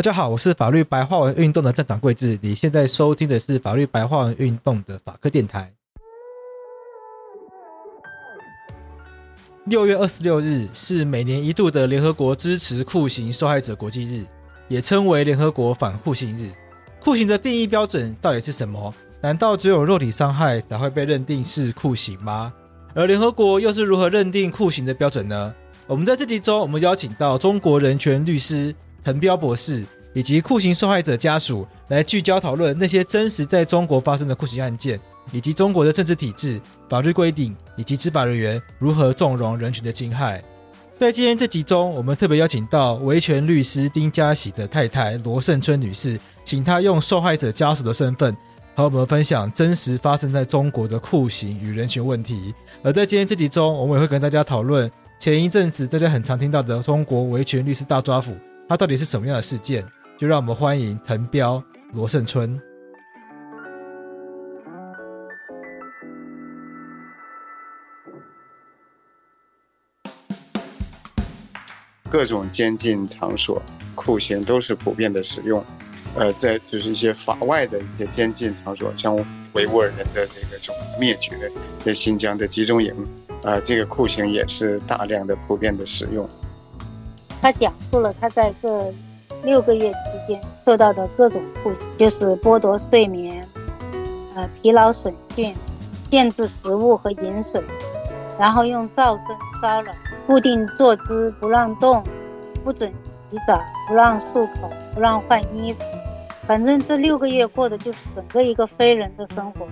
大家好，我是法律白话文运动的站长桂智，你现在收听的是法律白话文运动的法科电台。六月二十六日是每年一度的联合国支持酷刑受害者国际日，也称为联合国反酷刑日。酷刑的定义标准到底是什么？难道只有肉体伤害才会被认定是酷刑吗？而联合国又是如何认定酷刑的标准呢？我们在这集中，我们邀请到中国人权律师滕彪博士以及酷刑受害者家属来聚焦讨论那些真实在中国发生的酷刑案件，以及中国的政治体制、法律规定以及执法人员如何纵容人群的侵害。在今天这集中，我们特别邀请到维权律师丁家喜的太太罗胜春女士。请她用受害者家属的身份和我们分享真实发生在中国的酷刑与人权问题。而在今天这集中，我们也会跟大家讨论前一阵子大家很常听到的中国维权律师大抓捕，它到底是什么样的事件？就让我们欢迎滕彪罗胜春。各种监禁场所，酷刑都是普遍的使用。呃，在就是一些法外的一些监禁场所，像维吾尔人的这个种族灭绝，在新疆的集中营，啊、呃，这个酷刑也是大量的普遍的使用。他讲述了他在这六个月期间受到的各种酷刑，就是剥夺睡眠，呃，疲劳损训，限制食物和饮水，然后用噪声骚扰，固定坐姿不让动，不准洗澡，不让漱口，不让换衣服。反正这六个月过的就是整个一个非人的生活。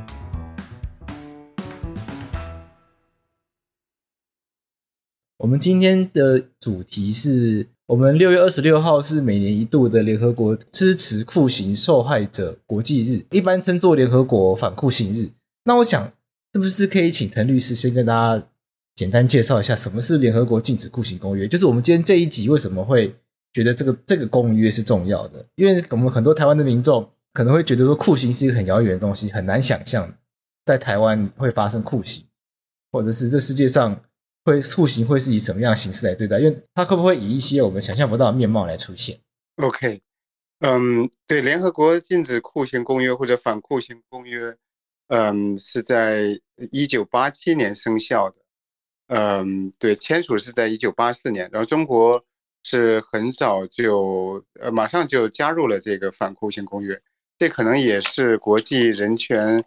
我们今天的主题是我们六月二十六号是每年一度的联合国支持酷刑受害者国际日，一般称作联合国反酷刑日。那我想，是不是可以请滕律师先跟大家简单介绍一下什么是联合国禁止酷刑公约？就是我们今天这一集为什么会？觉得这个这个公约是重要的，因为我们很多台湾的民众可能会觉得说酷刑是一个很遥远的东西，很难想象在台湾会发生酷刑，或者是这世界上会酷刑会是以什么样的形式来对待，因为它会不会以一些我们想象不到的面貌来出现？OK，嗯，对，联合国禁止酷刑公约或者反酷刑公约，嗯，是在一九八七年生效的，嗯，对，签署是在一九八四年，然后中国。是很早就呃，马上就加入了这个反酷刑公约，这可能也是国际人权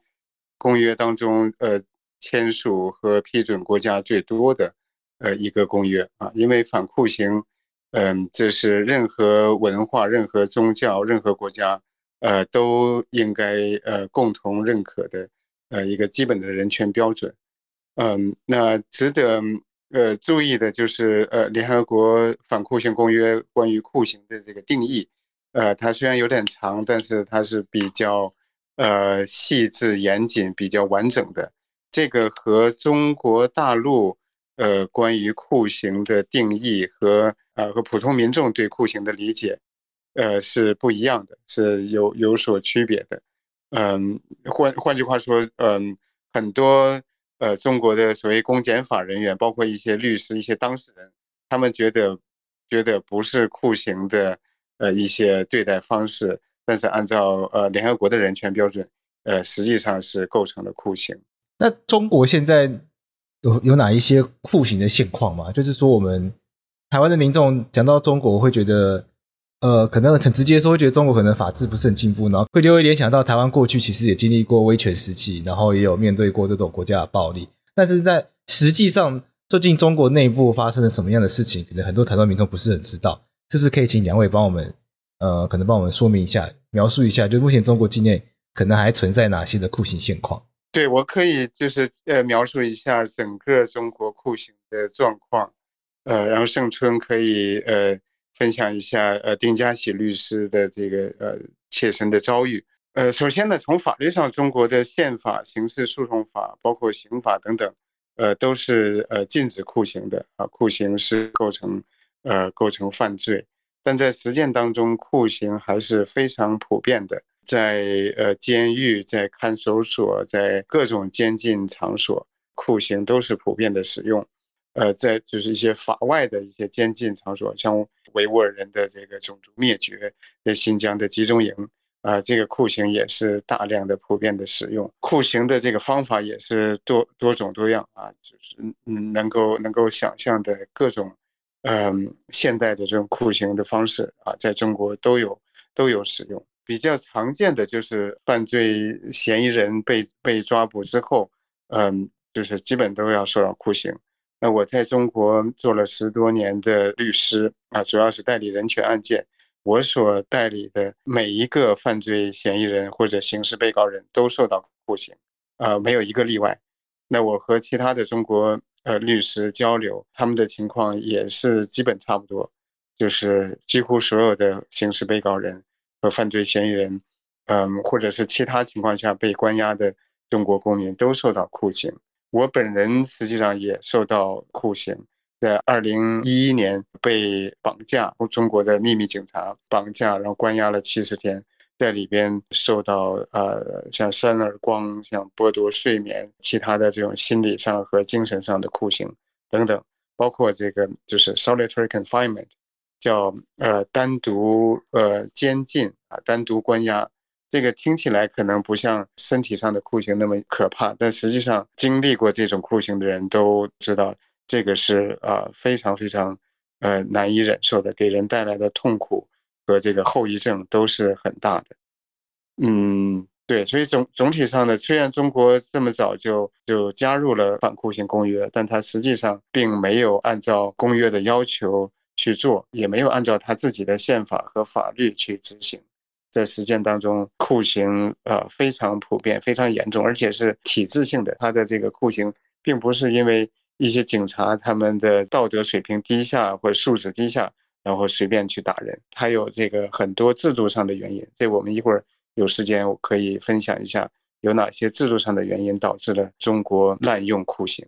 公约当中呃签署和批准国家最多的呃一个公约啊，因为反酷刑，嗯、这是任何文化、任何宗教、任何国家呃都应该呃共同认可的呃一个基本的人权标准，嗯，那值得。呃，注意的就是，呃，联合国反酷刑公约关于酷刑的这个定义，呃，它虽然有点长，但是它是比较，呃，细致严谨、比较完整的。这个和中国大陆，呃，关于酷刑的定义和，呃，和普通民众对酷刑的理解，呃，是不一样的，是有有所区别的。嗯，换换句话说，嗯，很多。呃，中国的所谓公检法人员，包括一些律师、一些当事人，他们觉得觉得不是酷刑的呃一些对待方式，但是按照呃联合国的人权标准，呃，实际上是构成了酷刑。那中国现在有有哪一些酷刑的现况吗？就是说，我们台湾的民众讲到中国，会觉得。呃，可能很直接说，会觉得中国可能法治不是很进步，然后会就会联想到台湾过去其实也经历过威权时期，然后也有面对过这种国家的暴力。但是在实际上，究竟中国内部发生了什么样的事情，可能很多台湾民众不是很知道。是不是可以请两位帮我们，呃，可能帮我们说明一下，描述一下，就目前中国境内可能还存在哪些的酷刑现况？对，我可以就是呃描述一下整个中国酷刑的状况，呃，然后胜春可以呃。分享一下呃丁家喜律师的这个呃切身的遭遇。呃，首先呢，从法律上，中国的宪法、刑事诉讼法，包括刑法等等，呃，都是呃禁止酷刑的啊，酷刑是构成呃构成犯罪。但在实践当中，酷刑还是非常普遍的，在呃监狱、在看守所、在各种监禁场所，酷刑都是普遍的使用。呃，在就是一些法外的一些监禁场所，像维吾尔人的这个种族灭绝，在新疆的集中营。啊、这个酷刑也是大量的普遍的使用，酷刑的这个方法也是多多种多样啊，就是嗯，能够能够想象的各种，嗯、现代的这种酷刑的方式啊，在中国都有都有使用。比较常见的就是犯罪嫌疑人被被抓捕之后，嗯、就是基本都要受到酷刑。那我在中国做了十多年的律师啊，主要是代理人权案件。我所代理的每一个犯罪嫌疑人或者刑事被告人都受到酷刑，呃，没有一个例外。那我和其他的中国呃律师交流，他们的情况也是基本差不多，就是几乎所有的刑事被告人和犯罪嫌疑人，嗯、或者是其他情况下被关押的中国公民都受到酷刑。我本人实际上也受到酷刑。在二零一一年被绑架，中国的秘密警察绑架，然后关押了七十天，在里边受到呃像扇耳光、像剥夺睡眠、其他的这种心理上和精神上的酷刑等等，包括这个就是 solitary confinement，叫呃单独呃监禁啊，单独关押，这个听起来可能不像身体上的酷刑那么可怕，但实际上经历过这种酷刑的人都知道。这个是呃非常非常呃难以忍受的，给人带来的痛苦和这个后遗症都是很大的。嗯，对，所以总总体上呢，虽然中国这么早就就加入了反酷刑公约，但它实际上并没有按照公约的要求去做，也没有按照他自己的宪法和法律去执行。在实践当中，酷刑呃非常普遍，非常严重，而且是体制性的。它的这个酷刑并不是因为一些警察他们的道德水平低下或者素质低下，然后随便去打人，他有这个很多制度上的原因。这我们一会儿有时间我可以分享一下，有哪些制度上的原因导致了中国滥用酷刑。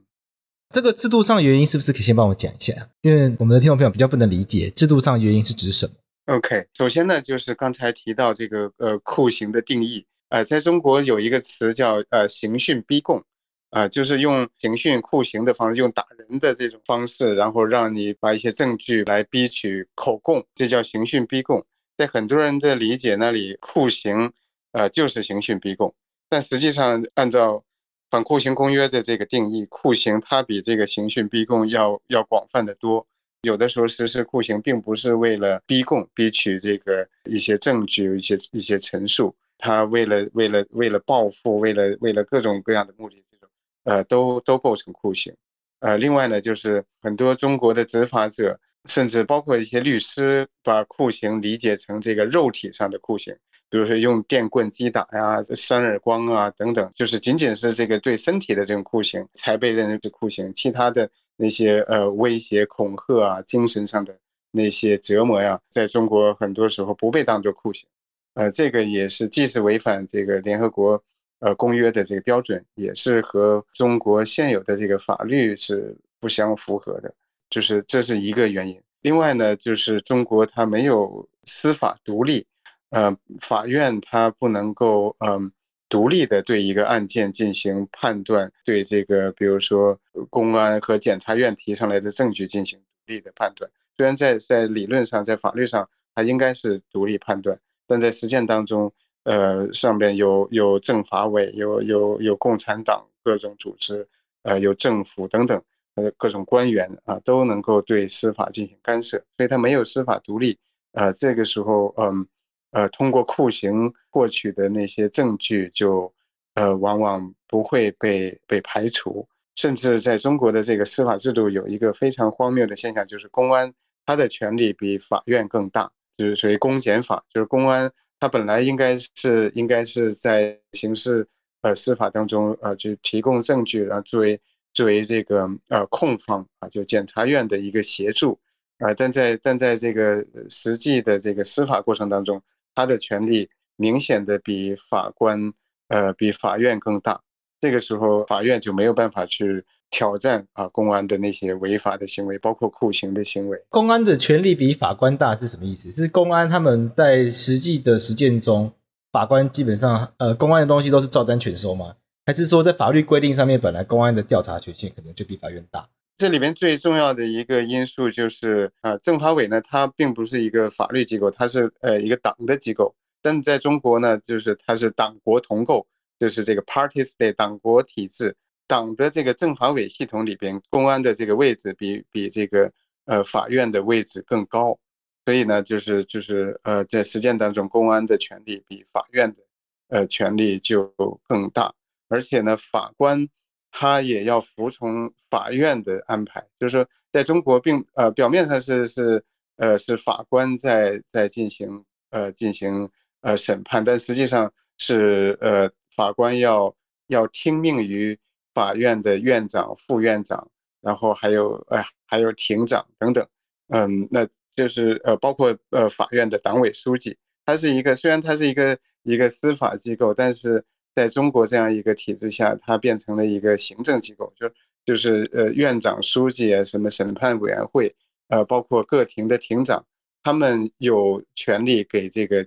这个制度上原因是不是可以先帮我讲一下？因为我们的听众朋友比较不能理解，制度上原因是指什么？OK，首先呢，就是刚才提到这个呃酷刑的定义，呃，在中国有一个词叫呃刑讯逼供。啊，就是用刑讯酷刑的方式，用打人的这种方式，然后让你把一些证据来逼取口供，这叫刑讯逼供。在很多人的理解那里，酷刑，呃，就是刑讯逼供。但实际上，按照反酷刑公约的这个定义，酷刑它比这个刑讯逼供要要广泛得多。有的时候实施酷刑，并不是为了逼供、逼取这个一些证据、一些一些陈述，他为了为了为了报复，为了为了各种各样的目的。这种呃，都都构成酷刑，呃，另外呢，就是很多中国的执法者，甚至包括一些律师，把酷刑理解成这个肉体上的酷刑，比如说用电棍击打呀、扇耳光啊等等，就是仅仅是这个对身体的这种酷刑才被认为是酷刑，其他的那些呃威胁、恐吓啊、精神上的那些折磨呀，在中国很多时候不被当作酷刑，呃，这个也是既是违反这个联合国。呃，公约的这个标准也是和中国现有的这个法律是不相符合的，就是这是一个原因。另外呢，就是中国它没有司法独立，呃，法院它不能够嗯、独立的对一个案件进行判断，对这个比如说公安和检察院提上来的证据进行独立的判断。虽然在在理论上，在法律上它应该是独立判断，但在实践当中。呃，上边有有政法委，有有有共产党各种组织，呃，有政府等等，呃，各种官员啊，都能够对司法进行干涉，所以他没有司法独立。呃，这个时候，嗯，呃，通过酷刑获取的那些证据就，呃，往往不会被被排除，甚至在中国的这个司法制度有一个非常荒谬的现象，就是公安他的权力比法院更大，就是属于公检法，就是公安。他本来应该是应该是在刑事呃司法当中呃就提供证据，然后作为作为这个呃控方啊，就检察院的一个协助，啊，但在但在这个实际的这个司法过程当中，他的权力明显的比法官呃比法院更大。这个时候，法院就没有办法去挑战啊公安的那些违法的行为，包括酷刑的行为。公安的权力比法官大是什么意思？是公安他们在实际的实践中，法官基本上呃公安的东西都是照单全收吗？还是说在法律规定上面，本来公安的调查权限可能就比法院大？这里面最重要的一个因素就是啊，政法委呢，它并不是一个法律机构，它是呃一个党的机构。但在中国呢，就是它是党国同构，就是这个 party state 党国体制，党的这个政法委系统里边，公安的这个位置比比这个呃法院的位置更高。所以呢，就是就是呃在实践当中，公安的权力比法院的呃权力就更大。而且呢，法官他也要服从法院的安排，就是说，在中国并呃表面上是是呃是法官在在进行呃进行呃审判，但实际上是呃法官要要听命于法院的院长、副院长，然后还有呃还有庭长等等，嗯，那就是呃包括呃法院的党委书记，他是一个虽然他是一个一个司法机构，但是。在中国这样一个体制下，它变成了一个行政机构，就就是呃院长、书记啊，什么审判委员会，呃，包括各庭的庭长，他们有权利给这个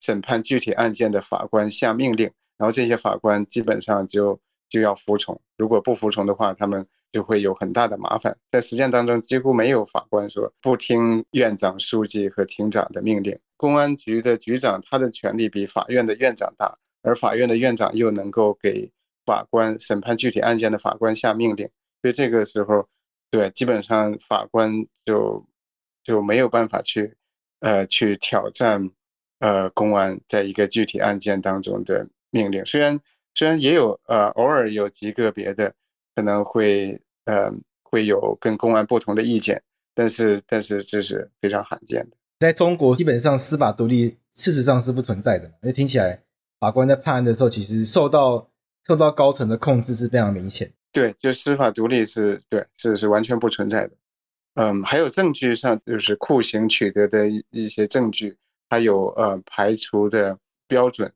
审判具体案件的法官下命令，然后这些法官基本上就就要服从，如果不服从的话，他们就会有很大的麻烦。在实践当中，几乎没有法官说不听院长、书记和庭长的命令。公安局的局长，他的权力比法院的院长大。而法院的院长又能够给法官审判具体案件的法官下命令，所以这个时候，对，基本上法官就就没有办法去呃去挑战呃公安在一个具体案件当中的命令。虽然虽然也有呃偶尔有极个别的可能会呃会有跟公安不同的意见，但是但是这是非常罕见的。在中国，基本上司法独立事实上是不存在的，因为听起来。法官在判案的时候，其实受到受到高层的控制是非常明显。对，就司法独立是对，是是完全不存在的。嗯，还有证据上，就是酷刑取得的一些证据，它有呃排除的标准。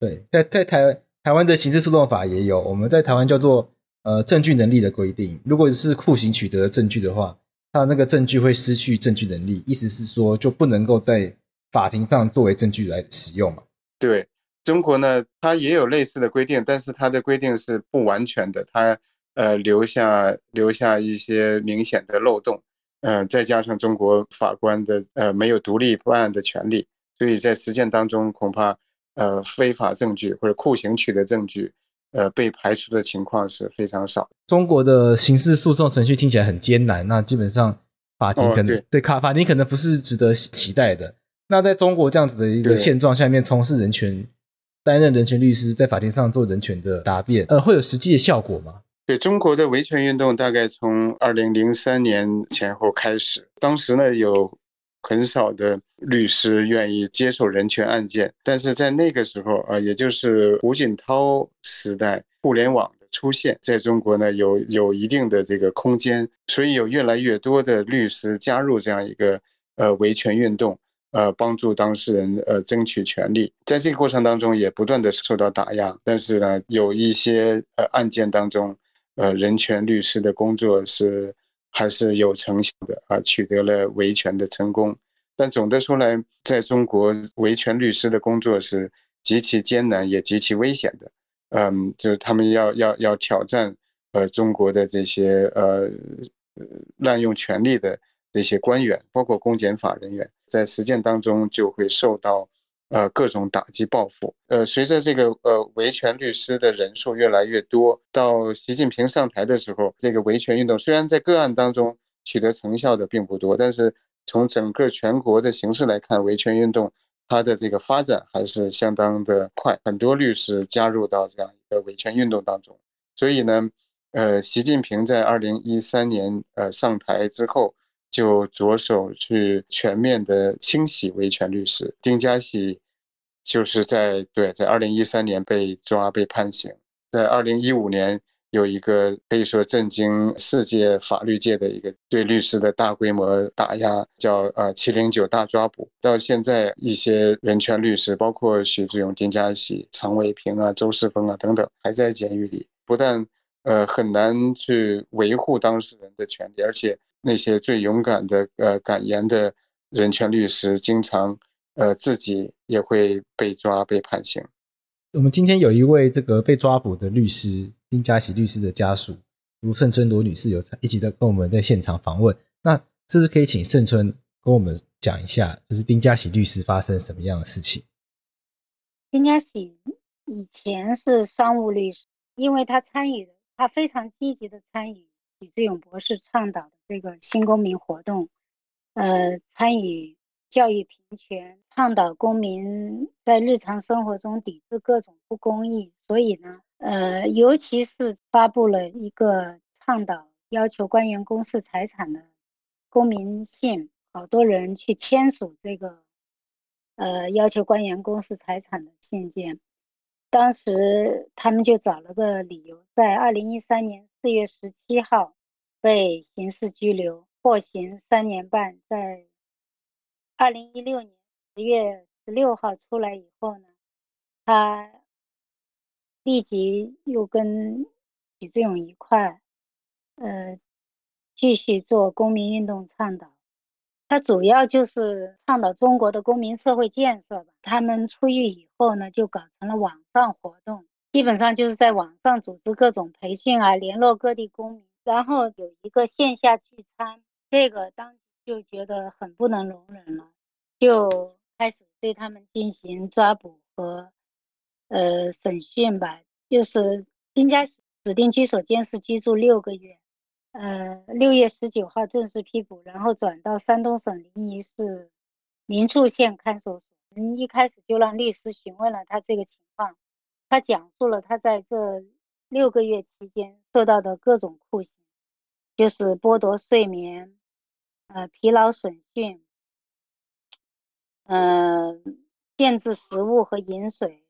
对，在在台台湾的刑事诉讼法也有，我们在台湾叫做呃证据能力的规定。如果是酷刑取得的证据的话，它那个证据会失去证据能力，意思是说就不能够在法庭上作为证据来使用嘛？对。中国呢，它也有类似的规定，但是它的规定是不完全的，它呃留下留下一些明显的漏洞，嗯、呃，再加上中国法官的呃没有独立判案的权利，所以在实践当中恐怕呃非法证据或者酷刑取得证据呃被排除的情况是非常少。中国的刑事诉讼程序听起来很艰难，那基本上法庭可能、哦、对卡法庭可能不是值得期待的。那在中国这样子的一个现状下面，从事人权。担任人权律师，在法庭上做人权的答辩，呃，会有实际的效果吗？对，中国的维权运动大概从二零零三年前后开始，当时呢有很少的律师愿意接受人权案件，但是在那个时候啊，也就是胡锦涛时代，互联网的出现，在中国呢有有一定的这个空间，所以有越来越多的律师加入这样一个呃维权运动。呃，帮助当事人呃争取权利，在这个过程当中也不断的受到打压，但是呢，有一些呃案件当中，呃，人权律师的工作是还是有成效的啊，取得了维权的成功。但总的说来，在中国维权律师的工作是极其艰难也极其危险的。嗯，就是他们要要要挑战呃中国的这些呃滥用权力的。这些官员，包括公检法人员，在实践当中就会受到呃各种打击报复。呃，随着这个呃维权律师的人数越来越多，到习近平上台的时候，这个维权运动虽然在个案当中取得成效的并不多，但是从整个全国的形势来看，维权运动它的这个发展还是相当的快，很多律师加入到这样一个维权运动当中。所以呢，呃，习近平在二零一三年呃上台之后。就着手去全面的清洗维权律师，丁家喜就是在对，在二零一三年被抓被判刑，在二零一五年有一个可以说震惊世界法律界的一个对律师的大规模打压，叫呃七零九大抓捕。到现在，一些人权律师，包括许志勇、丁家喜、常伟平啊、周世峰啊等等，还在监狱里，不但呃很难去维护当事人的权利，而且那些最勇敢的呃敢言的人权律师，经常呃自己也会被抓、被判刑。我们今天有一位这个被抓捕的律师。丁家喜律师的家属卢胜春罗女士有一起在跟我们在现场访问，那是不是可以请胜春跟我们讲一下，就是丁家喜律师发生什么样的事情？丁家喜以前是商务律师，因为他参与，他非常积极的参与许志勇博士倡导的这个新公民活动，呃，参与。教育平权，倡导公民在日常生活中抵制各种不公义。所以呢，呃，尤其是发布了一个倡导要求官员公示财产的公民信，好多人去签署这个，呃，要求官员公示财产的信件。当时他们就找了个理由，在二零一三年四月十七号被刑事拘留，获刑三年半，在。二零一六年十月十六号出来以后呢，他立即又跟许志永一块，呃，继续做公民运动倡导。他主要就是倡导中国的公民社会建设吧。他们出狱以后呢，就搞成了网上活动，基本上就是在网上组织各种培训啊，联络各地公民，然后有一个线下聚餐，这个当。就觉得很不能容忍了，就开始对他们进行抓捕和呃审讯吧。就是丁家指定居所监视居住六个月，呃，六月十九号正式批捕，然后转到山东省临沂市临沭县看守所。嗯，一开始就让律师询问了他这个情况，他讲述了他在这六个月期间受到的各种酷刑，就是剥夺睡眠。呃，疲劳审讯，嗯、限制食物和饮水，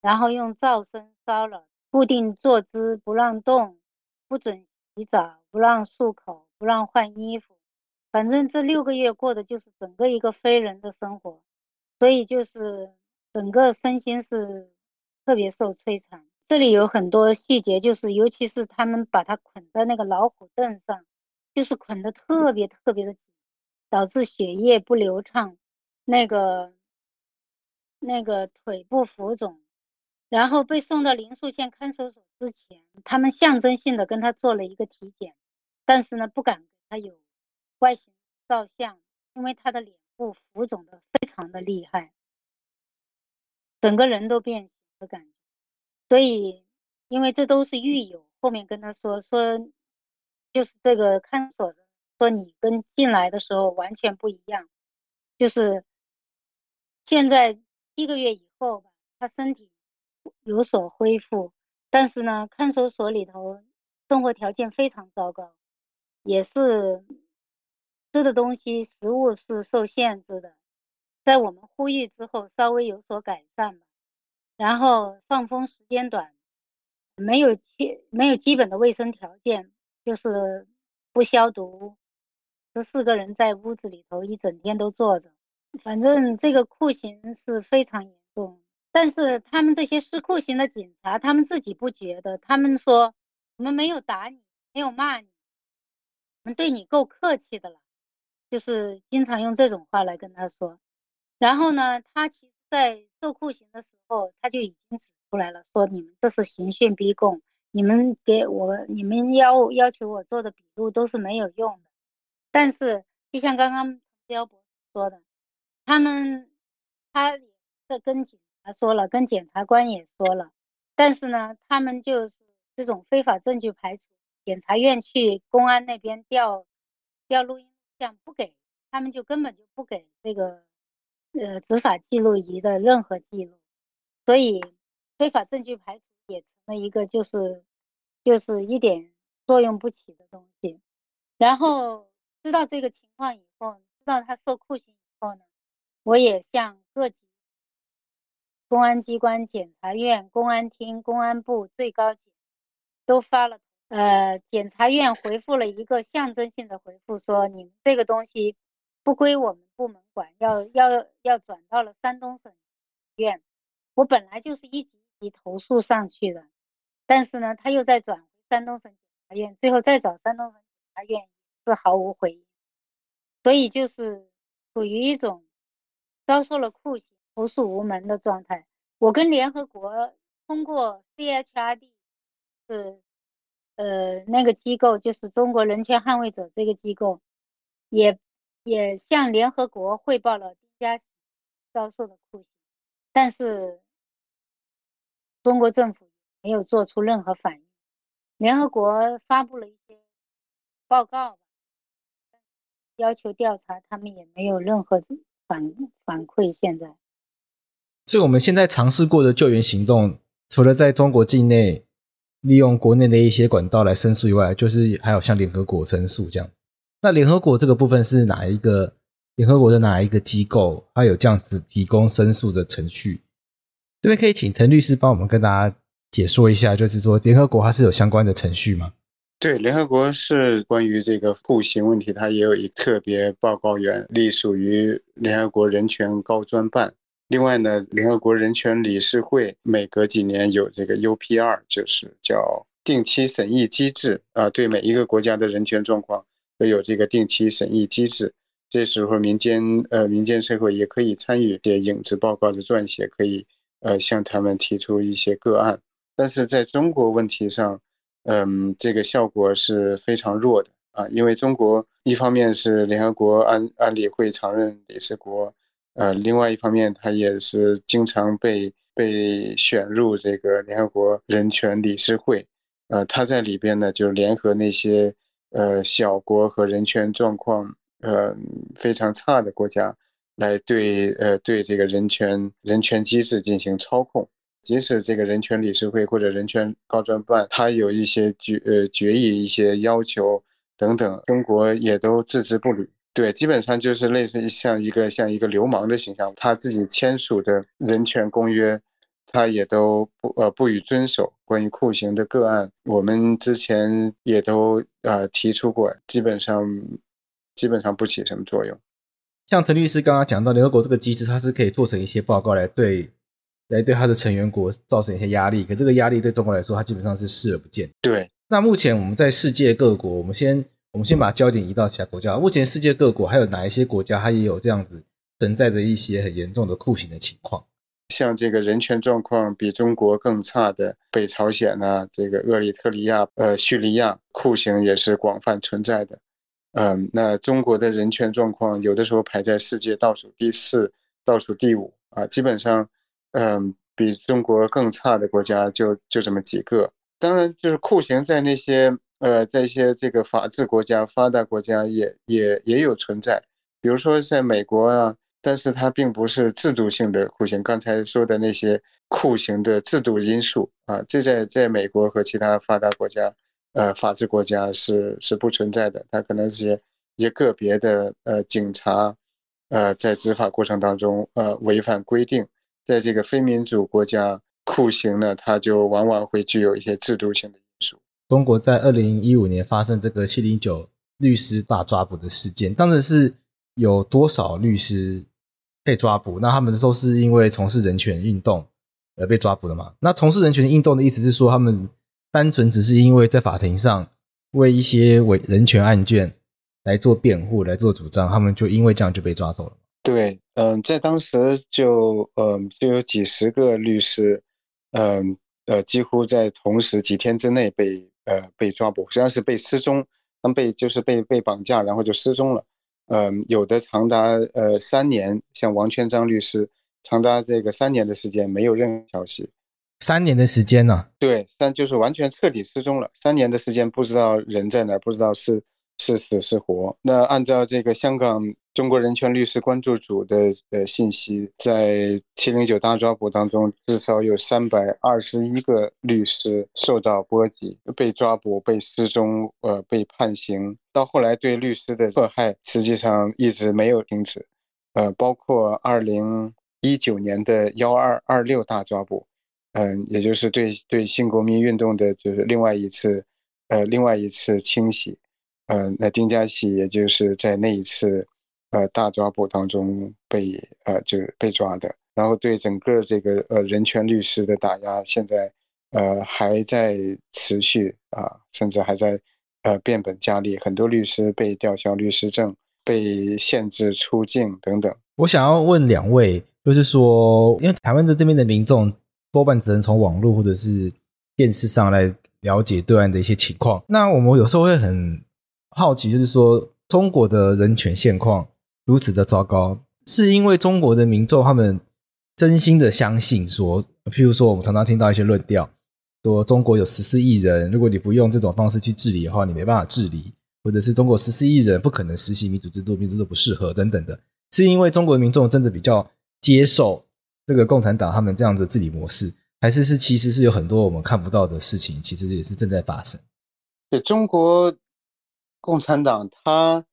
然后用噪声骚扰，固定坐姿不让动，不准洗澡，不让漱口，不让换衣服，反正这六个月过的就是整个一个非人的生活，所以就是整个身心是特别受摧残。这里有很多细节，就是尤其是他们把他捆在那个老虎凳上。就是捆得特别特别的紧，导致血液不流畅，那个那个腿部浮肿，然后被送到临沭县看守所之前，他们象征性的跟他做了一个体检，但是呢，不敢给他有外形照相，因为他的脸部浮肿的非常的厉害，整个人都变形的感觉，所以因为这都是狱友后面跟他说说。就是这个看守的说，你跟进来的时候完全不一样。就是现在一个月以后吧，他身体有所恢复，但是呢，看守所里头生活条件非常糟糕，也是吃的东西食物是受限制的。在我们呼吁之后，稍微有所改善吧。然后放风时间短，没有去没有基本的卫生条件。就是不消毒，十四个人在屋子里头一整天都坐着，反正这个酷刑是非常严重。但是他们这些施酷刑的警察，他们自己不觉得，他们说我们没有打你，没有骂你，我们对你够客气的了，就是经常用这种话来跟他说。然后呢，他其实在受酷刑的时候，他就已经指出来了，说你们这是刑讯逼供。你们给我，你们要要求我做的笔录都是没有用的。但是，就像刚刚标博说的，他们他也是跟警察说了，跟检察官也说了，但是呢，他们就是这种非法证据排除，检察院去公安那边调调录音录像不给，他们就根本就不给这个呃执法记录仪的任何记录，所以非法证据排除也成了一个就是。就是一点作用不起的东西，然后知道这个情况以后，知道他受酷刑以后呢，我也向各级公安机关、检察院、公安厅、公安部、最高检都发了，呃，检察院回复了一个象征性的回复，说你们这个东西不归我们部门管，要要要转到了山东省院。我本来就是一级一级投诉上去的，但是呢，他又再转山东省检察院，最后再找山东省检察院是毫无回应，所以就是处于一种遭受了酷刑、投诉无门的状态。我跟联合国通过 CHRD 是呃那个机构，就是中国人权捍卫者这个机构，也也向联合国汇报了丁家喜遭受的酷刑，但是。中国政府没有做出任何反应，联合国发布了一些报告，要求调查，他们也没有任何反反馈。现在，所以我们现在尝试过的救援行动，除了在中国境内利用国内的一些管道来申诉以外，就是还有向联合国申诉这样。那联合国这个部分是哪一个？联合国的哪一个机构？它有这样子提供申诉的程序？这边可以请滕律师帮我们跟大家解说一下，就是说联合国它是有相关的程序吗？对，联合国是关于这个酷刑问题，它也有一特别报告员，隶属于联合国人权高专办。另外呢，联合国人权理事会每隔几年有这个 UPR，就是叫定期审议机制啊，对每一个国家的人权状况都有这个定期审议机制。这时候民间呃民间社会也可以参与这影子报告的撰写，可以。呃，向他们提出一些个案，但是在中国问题上，嗯，这个效果是非常弱的啊，因为中国一方面是联合国安安理会常任理事国，呃，另外一方面它也是经常被被选入这个联合国人权理事会，呃，它在里边呢就联合那些呃小国和人权状况呃非常差的国家。来对呃对这个人权人权机制进行操控，即使这个人权理事会或者人权高专办，它有一些决呃决议一些要求等等，中国也都置之不理。对，基本上就是类似于像一个像一个流氓的形象，他自己签署的人权公约，他也都不呃不予遵守。关于酷刑的个案，我们之前也都呃提出过，基本上基本上不起什么作用。像滕律师刚刚讲到，联合国这个机制，它是可以做成一些报告来对，来对它的成员国造成一些压力。可这个压力对中国来说，它基本上是视而不见。对。那目前我们在世界各国，我们先我们先把焦点移到其他国家。目前世界各国还有哪一些国家，它也有这样子存在着一些很严重的酷刑的情况？像这个人权状况比中国更差的北朝鲜啊，这个厄立特里亚、呃叙利亚，酷刑也是广泛存在的。嗯，那中国的人权状况有的时候排在世界倒数第四、倒数第五啊，基本上，嗯，比中国更差的国家就就这么几个。当然，就是酷刑在那些呃，在一些这个法治国家、发达国家也也也有存在，比如说在美国啊，但是它并不是制度性的酷刑。刚才说的那些酷刑的制度因素啊，这在在美国和其他发达国家。呃，法治国家是是不存在的，它可能是一些个别的呃警察，呃在执法过程当中呃违反规定，在这个非民主国家，酷刑呢，它就往往会具有一些制度性的因素。中国在二零一五年发生这个七零九律师大抓捕的事件，当时是有多少律师被抓捕？那他们都是因为从事人权运动而被抓捕的嘛？那从事人权运动的意思是说他们。单纯只是因为在法庭上为一些违人权案件来做辩护、来做主张，他们就因为这样就被抓走了。对，嗯，在当时就，嗯，就有几十个律师，嗯，呃，几乎在同时几天之内被，呃，被抓捕，实际上是被失踪，他们被就是被被绑架，然后就失踪了。嗯，有的长达呃三年，像王全章律师，长达这个三年的时间没有任何消息。三年的时间呢、啊？对，三就是完全彻底失踪了。三年的时间不知道人在哪，不知道是是死是活。那按照这个香港中国人权律师关注组的呃信息，在七零九大抓捕当中，至少有三百二十一个律师受到波及，被抓捕、被失踪、呃被判刑。到后来对律师的迫害实际上一直没有停止，呃，包括二零一九年的幺二二六大抓捕。嗯，也就是对对新国民运动的就是另外一次，呃，另外一次清洗。呃，那丁家喜也就是在那一次，呃，大抓捕当中被呃就被抓的，然后对整个这个呃人权律师的打压，现在呃还在持续啊，甚至还在呃变本加厉，很多律师被吊销律师证，被限制出境等等。我想要问两位，就是说，因为台湾的这边的民众多半只能从网络或者是电视上来了解对岸的一些情况，那我们有时候会很。好奇就是说，中国的人权现况如此的糟糕，是因为中国的民众他们真心的相信说，譬如说我们常常听到一些论调，说中国有十四亿人，如果你不用这种方式去治理的话，你没办法治理，或者是中国十四亿人不可能实行民主制度，民主制度不适合等等的，是因为中国民众真的比较接受这个共产党他们这样的治理模式，还是是其实是有很多我们看不到的事情，其实也是正在发生。对中国。共产党他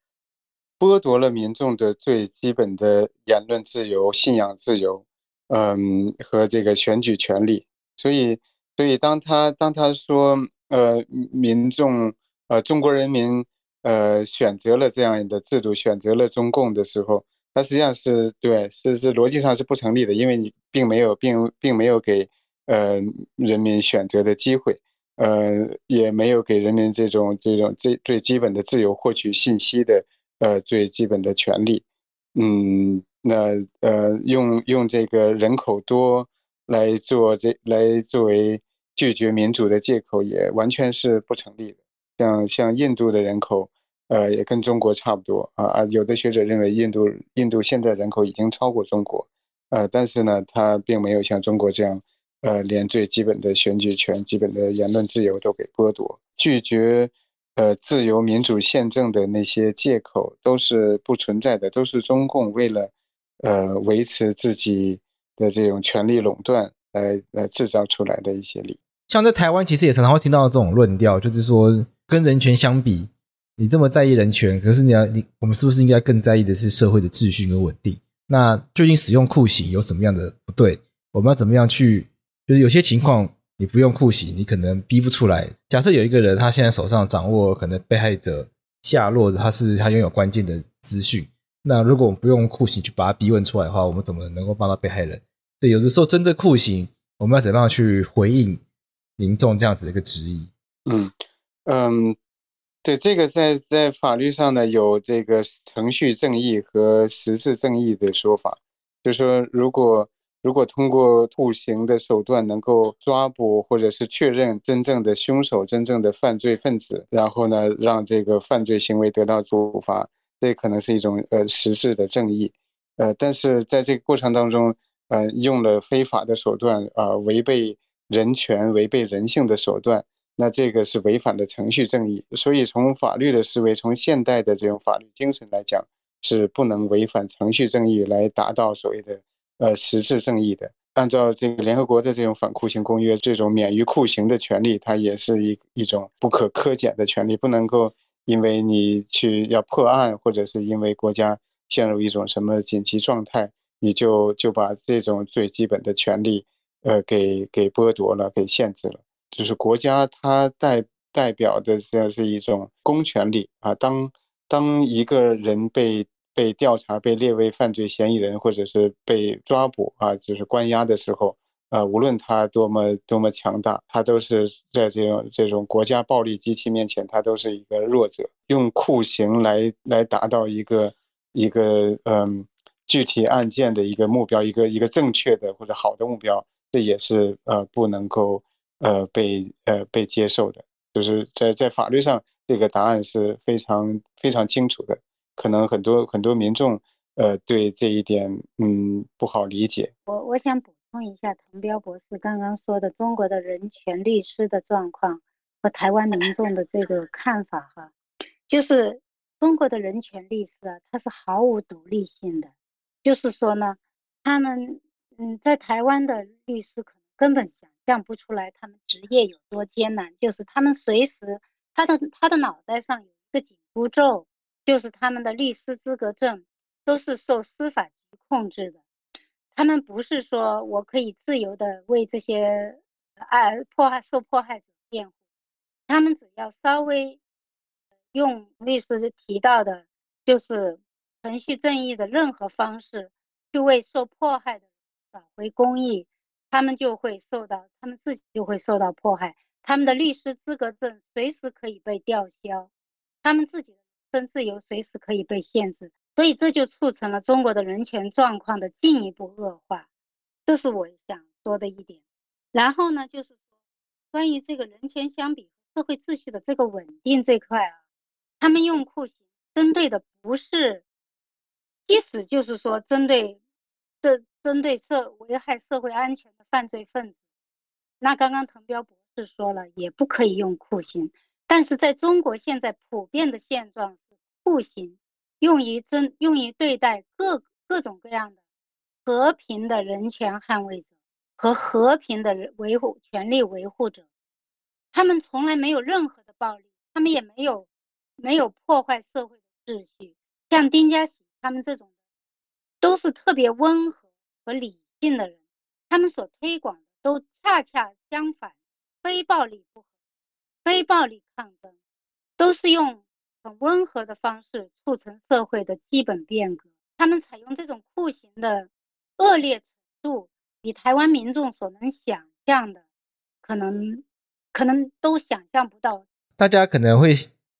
剥夺了民众的最基本的言论自由、信仰自由，嗯，和这个选举权利。所以，所以当他当他说，呃，民众，呃，中国人民，呃，选择了这样的制度，选择了中共的时候，他实际上是对，是是逻辑上是不成立的，因为你并没有并并没有给呃人民选择的机会。呃，也没有给人民这种这种最最基本的自由获取信息的呃最基本的权利，嗯，那呃用用这个人口多来做这来作为拒绝民主的借口，也完全是不成立的。像像印度的人口，呃，也跟中国差不多啊啊，有的学者认为印度印度现在人口已经超过中国，呃，但是呢，它并没有像中国这样。呃，连最基本的选举权、基本的言论自由都给剥夺，拒绝呃自由民主宪政的那些借口都是不存在的，都是中共为了呃维持自己的这种权力垄断来来制造出来的一些理。像在台湾，其实也常常会听到这种论调，就是说跟人权相比，你这么在意人权，可是你要你我们是不是应该更在意的是社会的秩序跟稳定？那究竟使用酷刑有什么样的不对？我们要怎么样去？就是有些情况，你不用酷刑，你可能逼不出来。假设有一个人，他现在手上掌握可能被害者下落，他是他拥有关键的资讯。那如果我们不用酷刑去把他逼问出来的话，我们怎么能够帮到被害人？所以有的时候针对酷刑，我们要怎么样去回应民众这样子的一个质疑？嗯嗯，对，这个在在法律上呢，有这个程序正义和实质正义的说法，就是说如果。如果通过酷刑的手段能够抓捕或者是确认真正的凶手、真正的犯罪分子，然后呢，让这个犯罪行为得到处罚，这可能是一种呃实质的正义。呃，但是在这个过程当中，呃，用了非法的手段啊，呃，违背人权、违背人性的手段，那这个是违反了程序正义。所以从法律的思维，从现代的这种法律精神来讲，是不能违反程序正义来达到所谓的。呃，实质正义的，按照这个联合国的这种反酷刑公约，这种免于酷刑的权利，它也是一一种不可苛减的权利，不能够因为你去要破案，或者是因为国家陷入一种什么紧急状态，你就就把这种最基本的权利，呃，给给剥夺了，给限制了。就是国家它代代表的这样是一种公权力啊，当当一个人被。被调查、被列为犯罪嫌疑人，或者是被抓捕啊，就是关押的时候，呃，无论他多么多么强大，他都是在这种这种国家暴力机器面前，他都是一个弱者。用酷刑来来达到一个一个嗯具体案件的一个目标，一个一个正确的或者好的目标，这也是呃不能够呃被呃被接受的。就是在在法律上，这个答案是非常非常清楚的。可能很多很多民众，呃，对这一点，嗯，不好理解。我我想补充一下，滕彪博士刚刚说的中国的人权律师的状况和台湾民众的这个看法哈，就是中国的人权律师啊，他是毫无独立性的，就是说呢，他们嗯，在台湾的律师可能根本想象不出来他们职业有多艰难，就是他们随时他的他的脑袋上有一个紧箍咒。就是他们的律师资格证都是受司法局控制的，他们不是说我可以自由的为这些爱迫害受迫害者辩护，他们只要稍微用律师提到的，就是程序正义的任何方式去为受迫害的人找回公义，他们就会受到，他们自己就会受到迫害，他们的律师资格证随时可以被吊销，他们自己的身自由随时可以被限制。所以这就促成了中国的人权状况的进一步恶化，这是我想说的一点。然后呢，就是说关于这个人权相比社会秩序的这个稳定这块啊，他们用酷刑针对的不是，即使就是说针对这针对社危害社会安全的犯罪分子，那刚刚滕彪博士说了，也不可以用酷刑。但是在中国现在普遍的现状是酷刑。用于针用于对待各各种各样的和平的人权捍卫者和和平的维护权利维护者，他们从来没有任何的暴力，他们也没有没有破坏社会的秩序。像丁家喜他们这种都是特别温和和理性的人，他们所推广的都恰恰相反，非暴力不和，非暴力抗争，都是用。很温和的方式促成社会的基本变革。他们采用这种酷刑的恶劣程度，比台湾民众所能想象的，可能可能都想象不到。大家可能会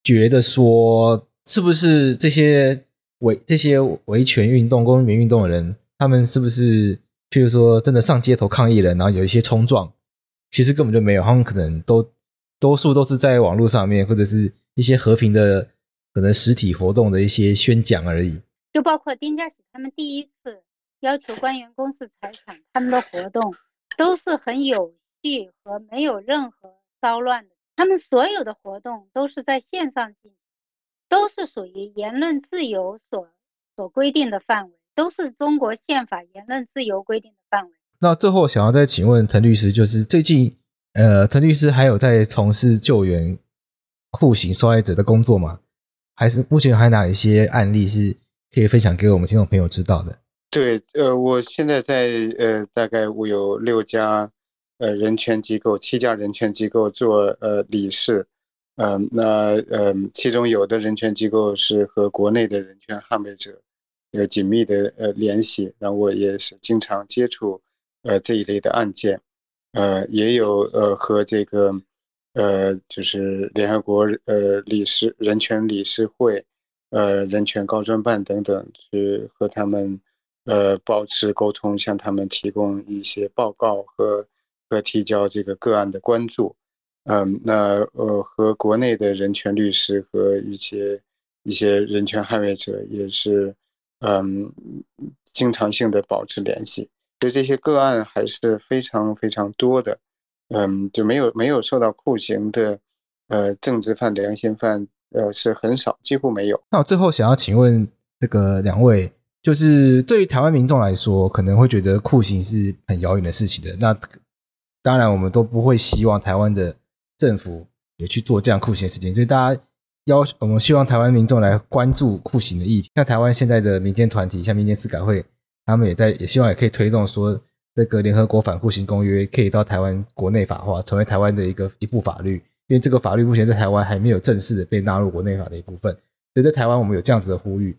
觉得说，是不是这些维这些维权运动、公民运动的人，他们是不是，譬如说真的上街头抗议了，然后有一些冲撞？其实根本就没有，他们可能都多数都是在网络上面，或者是一些和平的。可能实体活动的一些宣讲而已，就包括丁家喜他们第一次要求官员公示财产，他们的活动都是很有序和没有任何骚乱的。他们所有的活动都是在线上进行，都是属于言论自由所所规定的范围，都是中国宪法言论自由规定的范围。那最后想要再请问滕律师，就是最近呃，陈律师还有在从事救援酷刑受害者的工作吗？还是目前还哪一些案例是可以分享给我们听众朋友知道的？对，呃，我现在在呃，大概我有六家呃人权机构，七家人权机构做呃理事，嗯、呃，那呃，其中有的人权机构是和国内的人权捍卫者有紧密的呃联系，然后我也是经常接触呃这一类的案件，呃，也有呃和这个。呃，就是联合国呃理事人权理事会，呃人权高专办等等，去和他们呃保持沟通，向他们提供一些报告和和提交这个个案的关注。嗯，那呃和国内的人权律师和一些一些人权捍卫者也是嗯经常性的保持联系，所以这些个案还是非常非常多的。嗯，就没有没有受到酷刑的，呃，政治犯、良心犯，呃，是很少，几乎没有。那我最后想要请问这个两位，就是对于台湾民众来说，可能会觉得酷刑是很遥远的事情的。那当然，我们都不会希望台湾的政府也去做这样酷刑的事情。所以大家要我们希望台湾民众来关注酷刑的议题。像台湾现在的民间团体，像民间司改会，他们也在也希望也可以推动说。这个联合国反酷刑公约可以到台湾国内法化，成为台湾的一个一部法律。因为这个法律目前在台湾还没有正式的被纳入国内法的一部分，所以在台湾我们有这样子的呼吁。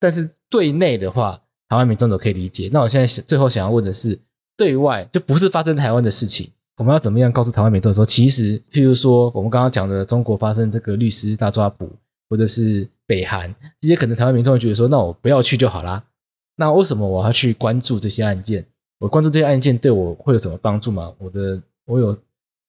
但是对内的话，台湾民众都可以理解。那我现在最后想要问的是，对外就不是发生台湾的事情，我们要怎么样告诉台湾民众说，其实譬如说我们刚刚讲的中国发生这个律师大抓捕，或者是北韩这些，可能台湾民众会觉得说，那我不要去就好啦。那为什么我要去关注这些案件？我关注这些案件对我会有什么帮助吗？我的我有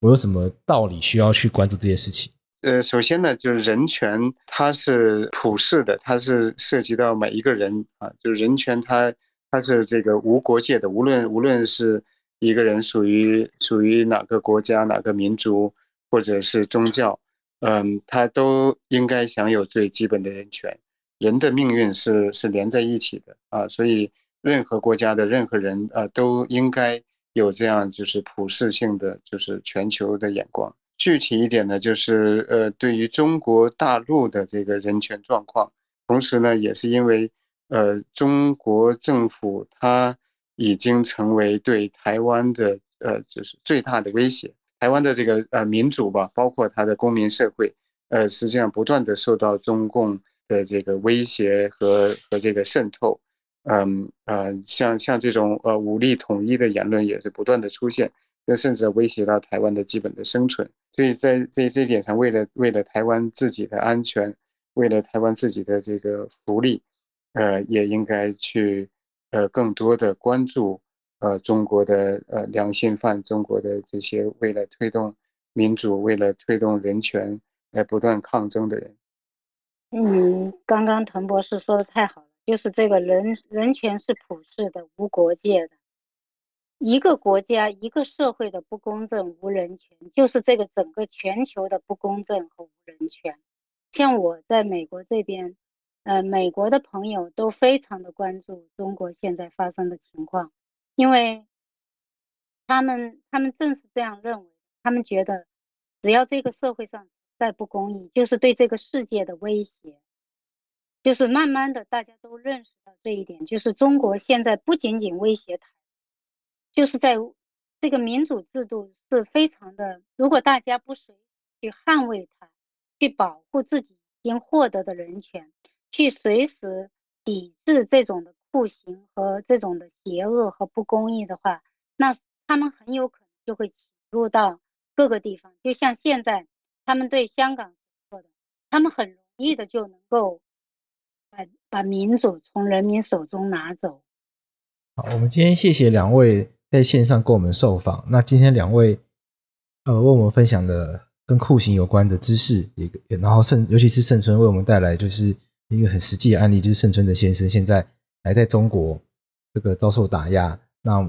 我有什么道理需要去关注这些事情？呃，首先呢，就是人权它是普世的，它是涉及到每一个人啊，就是人权它它是这个无国界的，无论无论是一个人属于属于哪个国家、哪个民族或者是宗教，嗯，他都应该享有最基本的人权。人的命运是是连在一起的啊，所以。任何国家的任何人啊，都应该有这样就是普世性的，就是全球的眼光。具体一点呢，就是呃，对于中国大陆的这个人权状况，同时呢，也是因为呃，中国政府它已经成为对台湾的呃就是最大的威胁。台湾的这个呃民主吧，包括它的公民社会，呃实际上不断的受到中共的这个威胁和和这个渗透。嗯呃像像这种呃武力统一的言论也是不断的出现，那甚至威胁到台湾的基本的生存。所以在这这一点上，为了为了台湾自己的安全，为了台湾自己的这个福利，呃，也应该去呃更多的关注呃中国的呃良心犯，中国的这些为了推动民主、为了推动人权来不断抗争的人。嗯，刚刚滕博士说的太好，就是这个人人权是普世的、无国界的。一个国家、一个社会的不公正、无人权，就是这个整个全球的不公正和无人权。像我在美国这边，呃，美国的朋友都非常的关注中国现在发生的情况，因为他们他们正是这样认为，他们觉得只要这个社会上再不公义，就是对这个世界的威胁。就是慢慢的，大家都认识到这一点，就是中国现在不仅仅威胁台，就是在这个民主制度是非常的，如果大家不随去捍卫它。去保护自己已经获得的人权，去随时抵制这种的酷刑和这种的邪恶和不公义的话，那他们很有可能就会侵入到各个地方。就像现在他们对香港做的，他们很容易的就能够把把民主从人民手中拿走。好，我们今天谢谢两位在线上跟我们受访。那今天两位呃为我们分享的。跟酷刑有关的知识，一个，然后盛，尤其是盛春为我们带来就是一个很实际的案例，就是盛春的先生现在还在中国这个遭受打压。那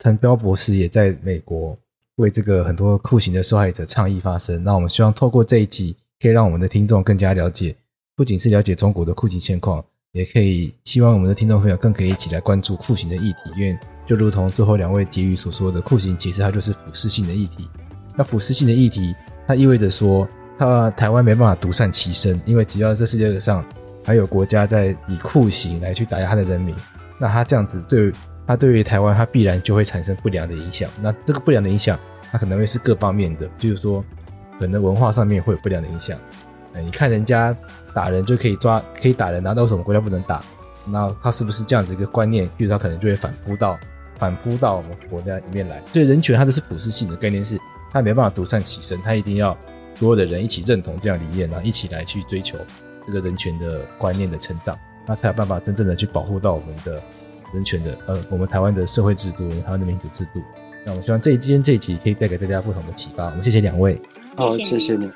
陈彪博士也在美国为这个很多酷刑的受害者倡议发声。那我们希望透过这一集，可以让我们的听众更加了解，不仅是了解中国的酷刑现况，也可以希望我们的听众朋友更可以一起来关注酷刑的议题。因为就如同最后两位结语所说的，酷刑其实它就是腐蚀性的议题。那腐蚀性的议题。它意味着说，它台湾没办法独善其身，因为只要这世界上还有国家在以酷刑来去打压他的人民，那他这样子对他对于台湾，他必然就会产生不良的影响。那这个不良的影响，它可能会是各方面的，就是说，可能文化上面会有不良的影响。哎，你看人家打人就可以抓，可以打人，难道为什么国家不能打？那他是不是这样子一个观念？比如他可能就会反扑到反扑到我们国家里面来。所以人权它都是普世性的概念是。他没办法独善其身，他一定要所有的人一起认同这样理念，然后一起来去追求这个人权的观念的成长，那才有办法真正的去保护到我们的人权的，呃，我们台湾的社会制度，台湾的民主制度。那我希望这今天这一集可以带给大家不同的启发。我们谢谢两位，好，谢谢你。